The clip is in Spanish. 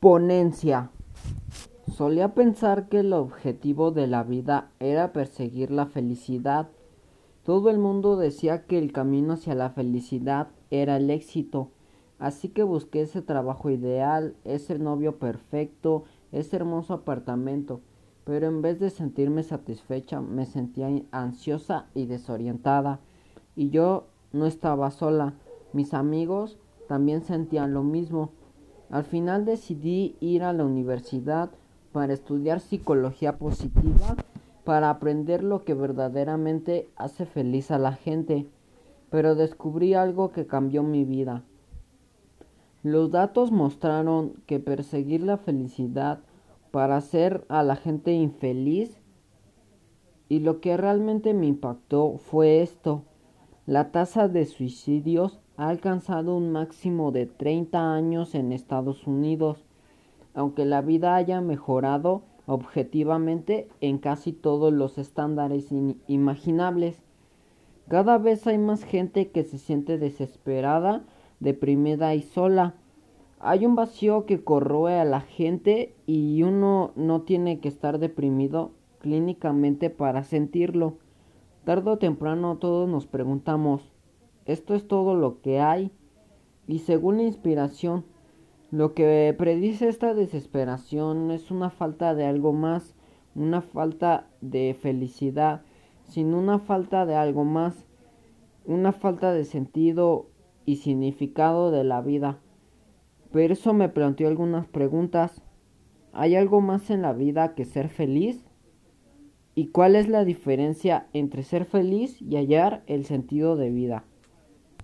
Ponencia. Solía pensar que el objetivo de la vida era perseguir la felicidad. Todo el mundo decía que el camino hacia la felicidad era el éxito. Así que busqué ese trabajo ideal, ese novio perfecto, ese hermoso apartamento. Pero en vez de sentirme satisfecha, me sentía ansiosa y desorientada. Y yo no estaba sola. Mis amigos también sentían lo mismo. Al final decidí ir a la universidad para estudiar psicología positiva, para aprender lo que verdaderamente hace feliz a la gente, pero descubrí algo que cambió mi vida. Los datos mostraron que perseguir la felicidad para hacer a la gente infeliz y lo que realmente me impactó fue esto. La tasa de suicidios ha alcanzado un máximo de 30 años en Estados Unidos, aunque la vida haya mejorado objetivamente en casi todos los estándares imaginables. Cada vez hay más gente que se siente desesperada, deprimida y sola. Hay un vacío que corroe a la gente y uno no tiene que estar deprimido clínicamente para sentirlo. Tardo o temprano todos nos preguntamos, ¿esto es todo lo que hay? Y según la inspiración, lo que predice esta desesperación es una falta de algo más, una falta de felicidad, sin una falta de algo más, una falta de sentido y significado de la vida. Pero eso me planteó algunas preguntas. ¿Hay algo más en la vida que ser feliz? ¿Y cuál es la diferencia entre ser feliz y hallar el sentido de vida?